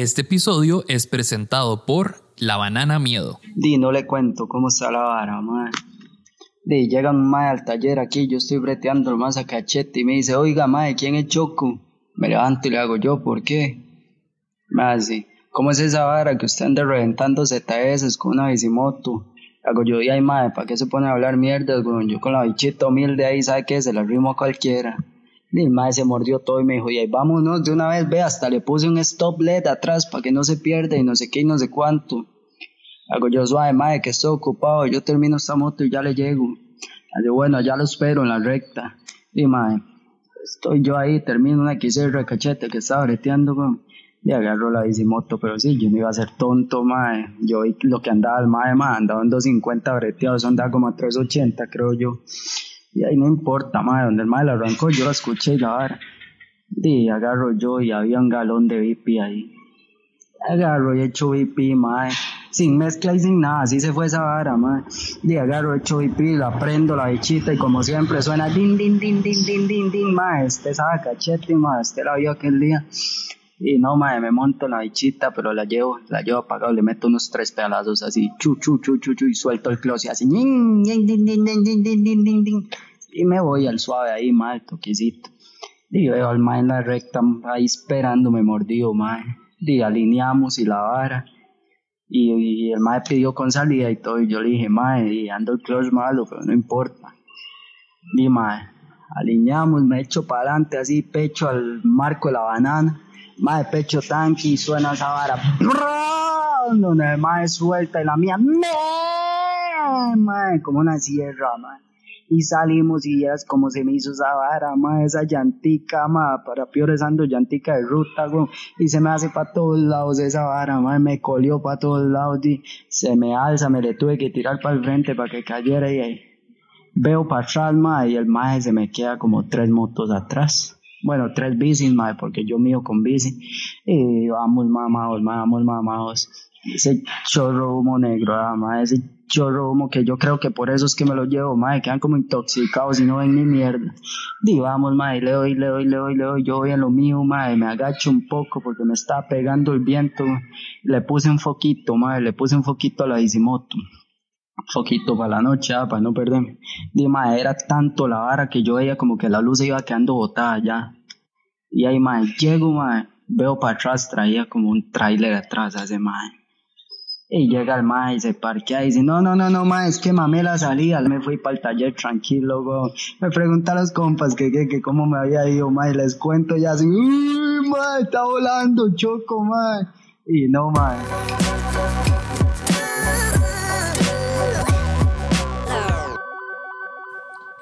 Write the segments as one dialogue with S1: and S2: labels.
S1: Este episodio es presentado por La Banana Miedo.
S2: Di, no le cuento cómo está la vara, madre. Di, llega un mae al taller aquí, yo estoy breteando más a cachete y me dice, oiga, mae, ¿quién es Choco? Me levanto y le hago yo, ¿por qué? Me dice, ¿cómo es esa vara que usted anda reventando ZS con una bicimoto? Hago yo, y ay, madre, ¿para qué se pone a hablar mierda? Yo con la bichita humilde ahí, ¿sabe qué? Se la rimo a cualquiera. Y el madre se mordió todo y me dijo, y ahí vámonos de una vez, ve, hasta le puse un stop LED atrás para que no se pierda y no sé qué y no sé cuánto. Hago yo suave, madre, que estoy ocupado, yo termino esta moto y ya le llego. Hago, bueno, ya lo espero en la recta. Y madre, estoy yo ahí, termino una XR cachete que estaba breteando, con y agarro la bicimoto, pero sí, yo no iba a ser tonto, madre. Yo lo que andaba el madre, madre, andaba en 250 breteados, andaba como a 380, creo yo. Y ahí no importa, madre, donde el madre la arrancó, yo la escuché y la vara. Y agarro yo y había un galón de VIP ahí. Agarro y echo VIP, madre. Sin mezcla y sin nada, así se fue esa vara, madre. Y agarro, echo VIP, la prendo la bichita y como siempre suena din, din, din, din, din, din, din, madre. Este sabe cachete, madre, este la vio aquel día. Y no, madre, me monto la bichita, pero la llevo, la llevo apagado, le meto unos tres pedalazos así, chu, chu, chu, chu, chu, y suelto el closet así, nin, nin, nin, y me voy al suave ahí, mal, toquecito. Y veo al mae en la recta, ahí esperándome mordido, madre Y alineamos y la vara. Y, el mae pidió con salida y todo, y yo le dije, madre ando el closet malo, pero no importa. Y mae, alineamos, me echo para adelante así, pecho al marco de la banana más de pecho tanque y suena esa vara. Donde más suelta y la mía, mae, como una sierra, mae. Y salimos y ya es como se me hizo esa vara, mae, esa llantica, mae, para peor ando llantica de ruta, güey. Y se me hace para todos lados esa vara, mae, me colió para todos lados y se me alza, me le tuve que tirar para el frente para que cayera y ahí. Veo para atrás, y el mae se me queda como tres motos atrás bueno, tres bicis, madre, porque yo mío con bici, y vamos mamados, vamos mamados, ese chorro humo negro, ah, madre, ese chorro humo que yo creo que por eso es que me lo llevo, madre, quedan como intoxicados y no ven ni mierda, y vamos, madre, le doy, le doy, le doy, le doy, yo voy a lo mío, madre, me agacho un poco porque me está pegando el viento, le puse un foquito, madre, le puse un foquito a la bicimoto, foquito para la noche, ah, para no perderme. Dime, era tanto la vara que yo veía como que la luz se iba quedando botada ya. Y ahí, mae, llego, mae, veo para atrás, traía como un trailer atrás ese mae. Y llega el mae y se parquea y dice, no, no, no, no, mae, es que mamé la salida. Me fui para el taller tranquilo, go. Me pregunta a los compas que, que, que cómo me había ido, mae, les cuento ya así, uy, mae, está volando, choco, mae. Y no, mae.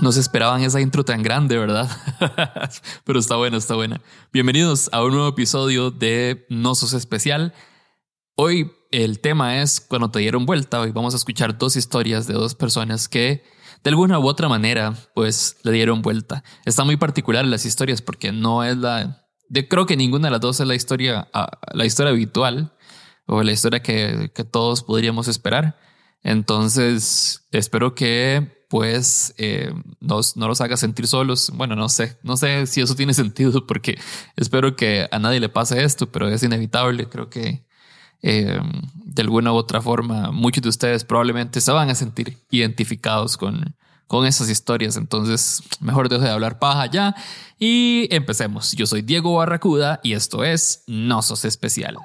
S1: No se esperaban esa intro tan grande, ¿verdad? Pero está buena, está buena. Bienvenidos a un nuevo episodio de No Sos Especial. Hoy el tema es cuando te dieron vuelta. Hoy vamos a escuchar dos historias de dos personas que de alguna u otra manera pues le dieron vuelta. Está muy particular las historias porque no es la... Creo que ninguna de las dos es la historia, ah, la historia habitual o la historia que todos podríamos esperar. Entonces espero que pues eh, no, los haga sentir solos. Bueno, no sé, no sé si eso tiene sentido porque espero que a nadie le pase esto, pero es inevitable. Creo que eh, de alguna u otra forma muchos de ustedes probablemente se van a sentir identificados con, con esas historias. Entonces, mejor dejo de hablar paja ya y empecemos. Yo soy Diego Barracuda y esto es No Sos Especial.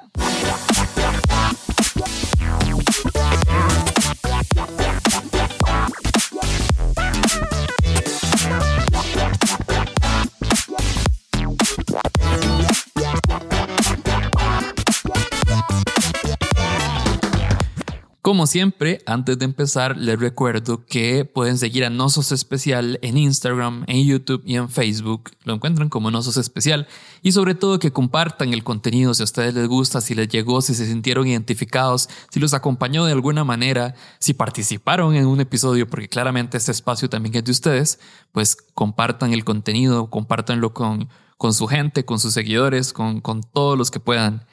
S1: Como siempre, antes de empezar, les recuerdo que pueden seguir a Nosos Especial en Instagram, en YouTube y en Facebook. Lo encuentran como Nosos Especial. Y sobre todo que compartan el contenido si a ustedes les gusta, si les llegó, si se sintieron identificados, si los acompañó de alguna manera, si participaron en un episodio, porque claramente este espacio también es de ustedes, pues compartan el contenido, compártanlo con, con su gente, con sus seguidores, con, con todos los que puedan.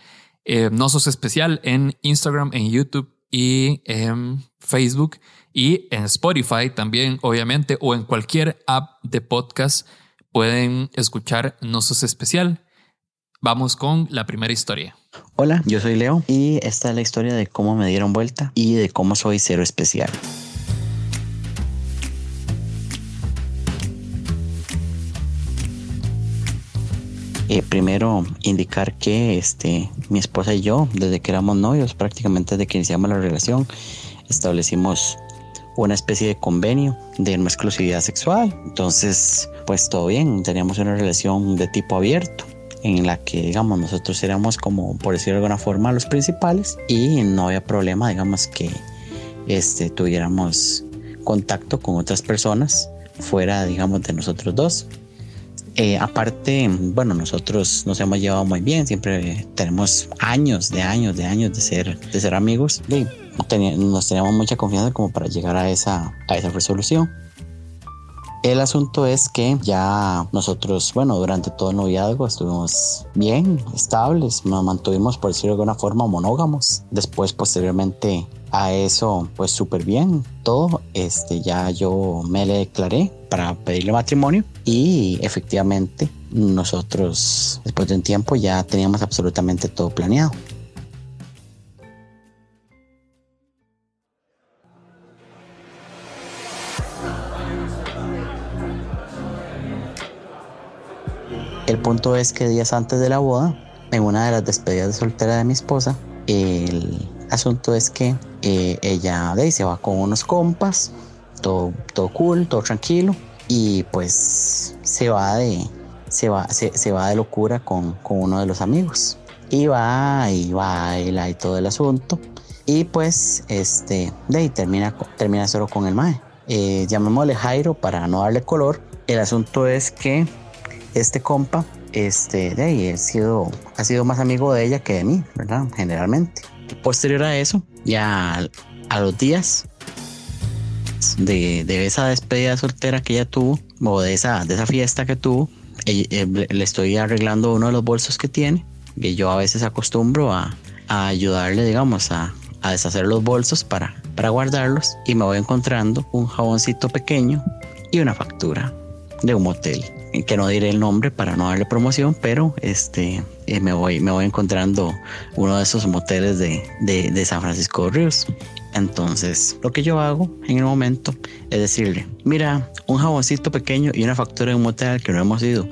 S1: Eh, Nosos Especial en Instagram, en YouTube y en Facebook y en Spotify también, obviamente, o en cualquier app de podcast pueden escuchar Nosos Especial. Vamos con la primera historia.
S3: Hola, yo soy Leo y esta es la historia de cómo me dieron vuelta y de cómo soy cero especial. Eh, primero indicar que este, mi esposa y yo, desde que éramos novios, prácticamente desde que iniciamos la relación, establecimos una especie de convenio de no exclusividad sexual. Entonces, pues todo bien, teníamos una relación de tipo abierto en la que, digamos, nosotros éramos como, por decirlo de alguna forma, los principales y no había problema, digamos, que este, tuviéramos contacto con otras personas fuera, digamos, de nosotros dos. Eh, aparte, bueno, nosotros nos hemos llevado muy bien, siempre tenemos años de años de años de ser, de ser amigos. Y nos teníamos mucha confianza como para llegar a esa, a esa resolución. El asunto es que ya nosotros, bueno, durante todo el noviazgo estuvimos bien, estables, nos mantuvimos, por decirlo de alguna forma, monógamos. Después, posteriormente a eso, pues súper bien, todo. Este, ya yo me le declaré para pedirle matrimonio y efectivamente nosotros, después de un tiempo, ya teníamos absolutamente todo planeado. Punto es que días antes de la boda, en una de las despedidas de soltera de mi esposa, el asunto es que eh, ella de ahí se va con unos compas, todo, todo cool, todo tranquilo, y pues se va de, se va, se, va de locura con, con, uno de los amigos. Y va y baila y todo el asunto. Y pues, este, de ahí termina, termina solo con el mae. Eh, llamémosle Jairo para no darle color. El asunto es que este compa, este, de ahí, ha sido, ha sido más amigo de ella que de mí, ¿verdad? Generalmente. Posterior a eso, ya a los días de, de esa despedida soltera que ella tuvo, o de esa, de esa fiesta que tuvo, eh, le estoy arreglando uno de los bolsos que tiene, que yo a veces acostumbro a, ayudarle, digamos, a, a deshacer los bolsos para, para guardarlos y me voy encontrando un jaboncito pequeño y una factura de un motel que no diré el nombre para no darle promoción, pero este eh, me voy me voy encontrando uno de esos moteles de, de, de San Francisco de Ríos. Entonces, lo que yo hago en el momento es decirle, mira, un jaboncito pequeño y una factura de un motel que no hemos ido.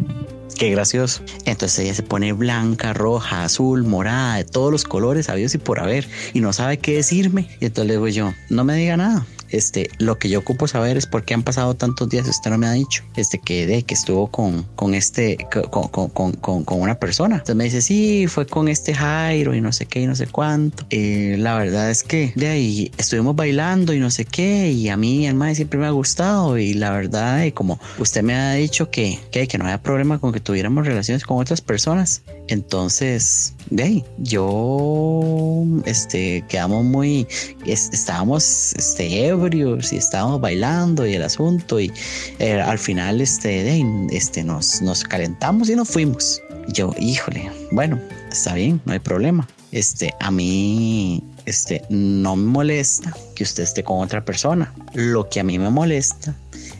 S3: Qué gracioso. Entonces ella se pone blanca, roja, azul, morada, de todos los colores habidos y por haber, y no sabe qué decirme. Y entonces le digo yo, no me diga nada. Este, lo que yo ocupo saber es por qué han pasado tantos días, usted no me ha dicho, este, que de que estuvo con, con este, con, con, con, con una persona. Entonces me dice, sí, fue con este Jairo y no sé qué y no sé cuánto. Eh, la verdad es que de ahí estuvimos bailando y no sé qué, y a mí el mae siempre me ha gustado, y la verdad, y como usted me ha dicho que, que, que no había problema con que tuviéramos relaciones con otras personas, entonces, de yo, este, quedamos muy, estábamos, este, ebrios y estábamos bailando y el asunto y eh, al final, este, de este, nos, nos calentamos y nos fuimos. Yo, híjole, bueno, está bien, no hay problema. Este, a mí, este, no me molesta que usted esté con otra persona. Lo que a mí me molesta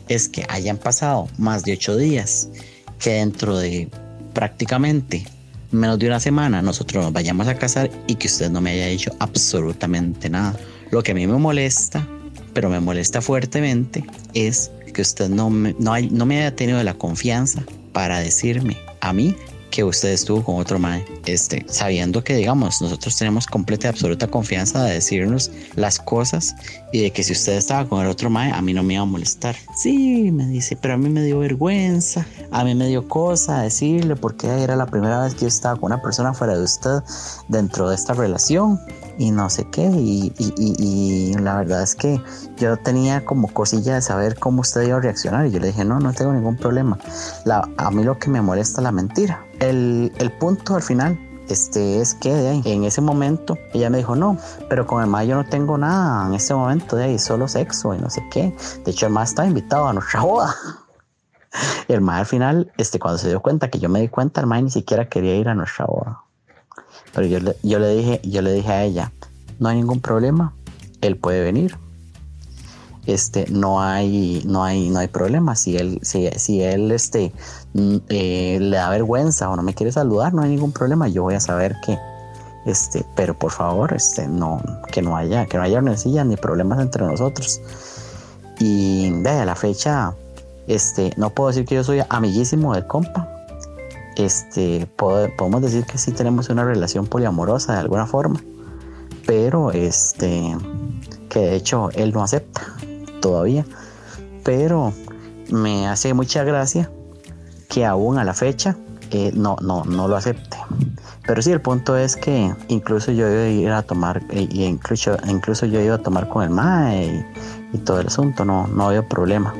S3: es que hayan pasado más de ocho días, que dentro de prácticamente menos de una semana nosotros nos vayamos a casar y que usted no me haya dicho absolutamente nada. Lo que a mí me molesta, pero me molesta fuertemente, es que usted no me, no, no me haya tenido la confianza para decirme a mí que usted estuvo con otro mae, este, sabiendo que digamos, nosotros tenemos completa y absoluta confianza de decirnos las cosas y de que si usted estaba con el otro mae, a mí no me iba a molestar. Sí, me dice, pero a mí me dio vergüenza, a mí me dio cosa decirle porque era la primera vez que yo estaba con una persona fuera de usted dentro de esta relación y no sé qué. Y, y, y, la verdad es que yo tenía como cosilla de saber cómo usted iba a reaccionar. Y yo le dije, no, no tengo ningún problema. A mí lo que me molesta es la mentira. El, el punto al final este es que en ese momento ella me dijo no, pero con el más yo no tengo nada en este momento de ahí, solo sexo y no sé qué. De hecho, el más estaba invitado a nuestra boda. El más al final, este, cuando se dio cuenta que yo me di cuenta, el más ni siquiera quería ir a nuestra boda. Pero yo le, yo le dije, yo le dije a ella, no hay ningún problema, él puede venir. este, no hay, no hay, no hay problema. Si él, si, si él este, mm, eh, le da vergüenza o no me quiere saludar, no hay ningún problema. Yo voy a saber que, este, pero por favor, este, no, que no haya, que no haya ni problemas entre nosotros. Y de a la fecha, este, no puedo decir que yo soy amiguísimo del compa. Este, podemos decir que sí tenemos una relación poliamorosa de alguna forma, pero este, que de hecho él no acepta todavía, pero me hace mucha gracia que aún a la fecha eh, no, no, no lo acepte. Pero sí, el punto es que incluso yo iba a ir a tomar, y incluso, incluso yo iba a tomar con el MAE y, todo el asunto, no, no había problema.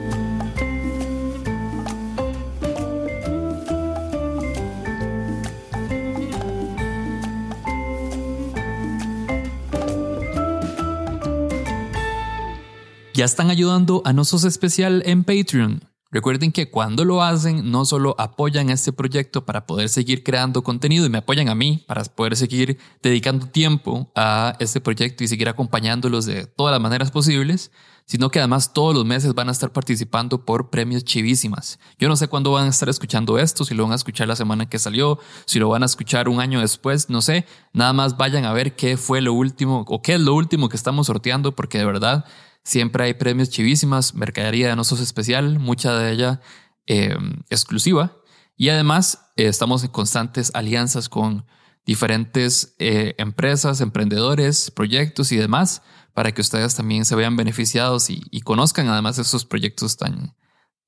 S1: Ya están ayudando a Nosos Especial en Patreon. Recuerden que cuando lo hacen, no solo apoyan este proyecto para poder seguir creando contenido y me apoyan a mí para poder seguir dedicando tiempo a este proyecto y seguir acompañándolos de todas las maneras posibles, sino que además todos los meses van a estar participando por premios chivísimas. Yo no sé cuándo van a estar escuchando esto, si lo van a escuchar la semana que salió, si lo van a escuchar un año después, no sé. Nada más vayan a ver qué fue lo último o qué es lo último que estamos sorteando, porque de verdad Siempre hay premios chivísimas, mercadería de nosos especial, mucha de ella eh, exclusiva. Y además eh, estamos en constantes alianzas con diferentes eh, empresas, emprendedores, proyectos y demás para que ustedes también se vean beneficiados y, conozcan además esos proyectos tan,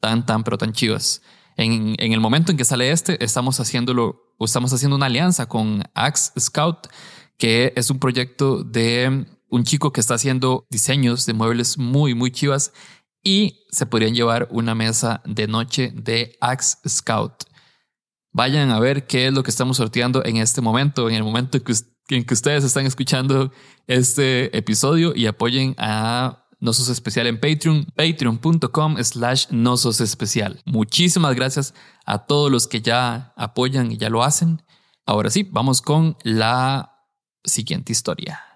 S1: tan, tan, pero tan chivas. En, en, el momento en que sale este, estamos haciéndolo, estamos haciendo una alianza con Axe Scout, que es un proyecto de un chico que está haciendo diseños de muebles muy, muy chivas y se podrían llevar una mesa de noche de Axe Scout. Vayan a ver qué es lo que estamos sorteando en este momento, en el momento en que ustedes están escuchando este episodio y apoyen a Nosos Especial en Patreon, patreon.com slash Nosos Especial. Muchísimas gracias a todos los que ya apoyan y ya lo hacen. Ahora sí, vamos con la siguiente historia.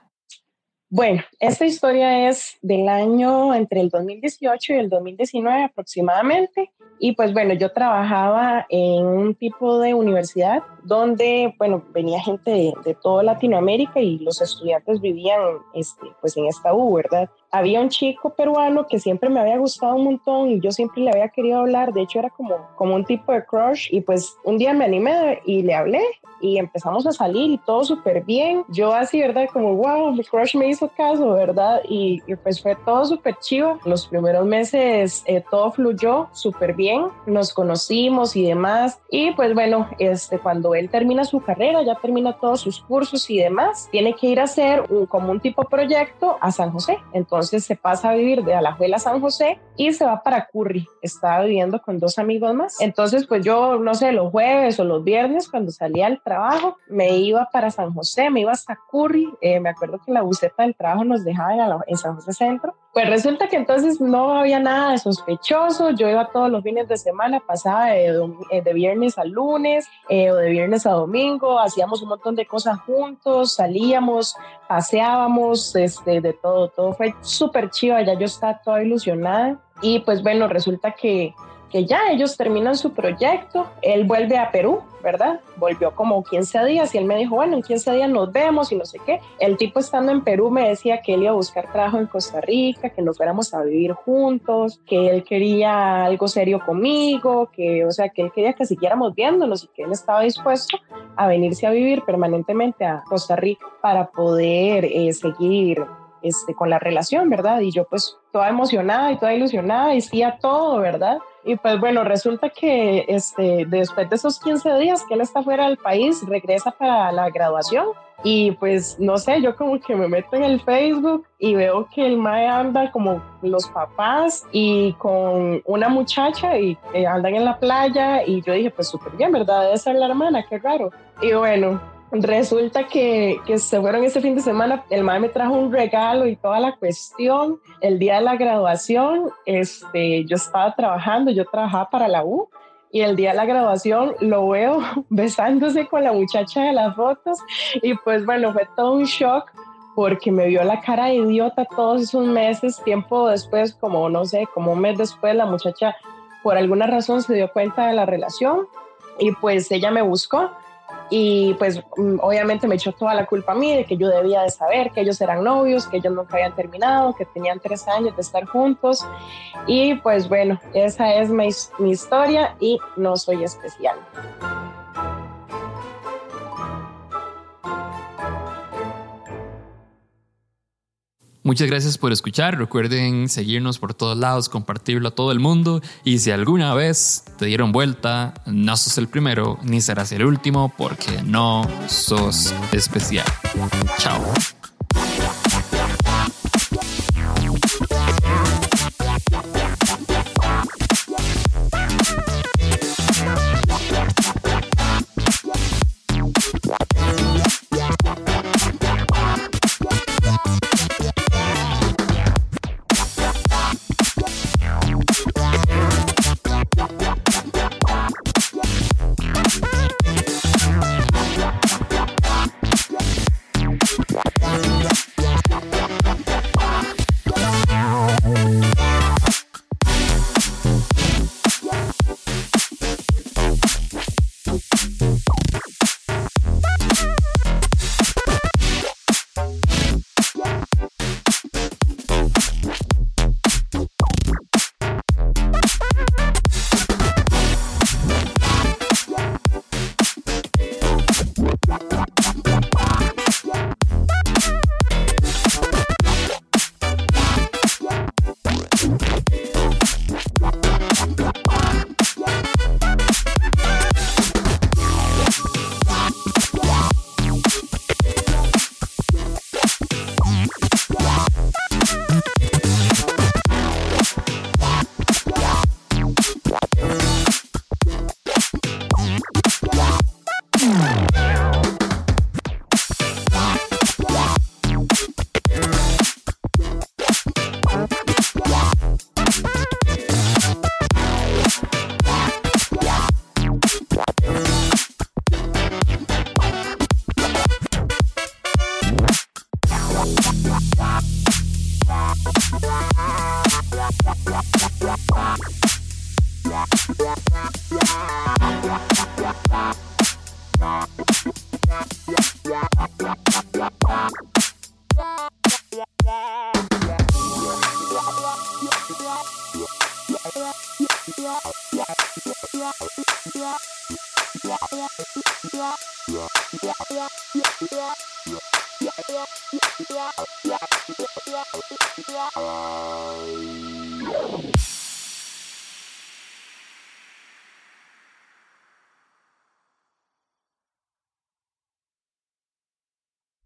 S4: Bueno, esta historia es del año entre el 2018 y el 2019 aproximadamente. Y pues bueno, yo trabajaba en un tipo de universidad donde, bueno, venía gente de, de toda Latinoamérica y los estudiantes vivían este, pues en esta U, ¿verdad? Había un chico peruano que siempre me había gustado un montón y yo siempre le había querido hablar, de hecho era como, como un tipo de crush y pues un día me animé y le hablé y empezamos a salir y todo súper bien. Yo así, ¿verdad? Como, wow, mi crush me hizo caso, ¿verdad? Y, pues fue todo súper chivo. Los primeros meses eh, todo fluyó súper bien, nos conocimos y demás. Y pues bueno, este, cuando él termina su carrera, ya termina todos sus cursos y demás, tiene que ir a hacer un, como un tipo proyecto a San José. Entonces se pasa a vivir de Alajuela a San José y se va para Curry. Estaba viviendo con dos amigos más. Entonces, pues yo, no sé, los jueves o los viernes, cuando salía al trabajo, me iba para San José, me iba hasta Curry. Eh, me acuerdo que la buseta del trabajo nos dejaba en, San José Centro. Pues resulta que entonces no había nada de sospechoso. Yo iba todos los fines de semana, pasaba de, eh, viernes a lunes eh, o de viernes a domingo, hacíamos un montón de cosas juntos, salíamos, paseábamos, este, de todo, todo fue súper chido. Ya yo estaba toda ilusionada. Y pues bueno, resulta que que ya ellos terminan su proyecto, él vuelve a Perú, ¿verdad? Volvió como 15 días y él me dijo, bueno, en 15 días nos vemos y no sé qué. El tipo estando en Perú me decía que él iba a buscar trabajo en Costa Rica, que nos fuéramos a vivir juntos, que él quería algo serio conmigo, que, o sea, que él quería que siguiéramos viéndonos y que él estaba dispuesto a venirse a vivir permanentemente a Costa Rica para poder eh, seguir este, con la relación, ¿verdad? Y yo pues toda emocionada y toda ilusionada y sí a todo, ¿verdad? Y pues bueno, resulta que este, después de esos 15 días que él está fuera del país, regresa para la graduación y pues no sé, yo como que me meto en el Facebook y veo que el Mae anda como los papás y con una muchacha y eh, andan en la playa y yo dije pues súper bien, ¿verdad? Debe ser la hermana, qué raro. Y bueno, Resulta que, que, se fueron ese fin de semana, el mae me trajo un regalo y toda la cuestión. El día de la graduación, este, yo estaba trabajando, yo trabajaba para la U y el día de la graduación lo veo besándose con la muchacha de las fotos y pues bueno, fue todo un shock porque me vio la cara de idiota todos esos meses, tiempo después, como no sé, como un mes después, la muchacha por alguna razón se dio cuenta de la relación y pues ella me buscó y pues mm, obviamente me echó toda la culpa a mí de que yo debía de saber que ellos eran novios, que ellos nunca habían terminado, que tenían tres años de estar juntos y pues bueno, esa es mi, mi historia y no soy especial.
S1: Muchas gracias por escuchar. Recuerden seguirnos por todos lados, compartirlo a todo el mundo. Y si alguna vez te dieron vuelta, no sos el primero ni serás el último porque no sos especial. Chao.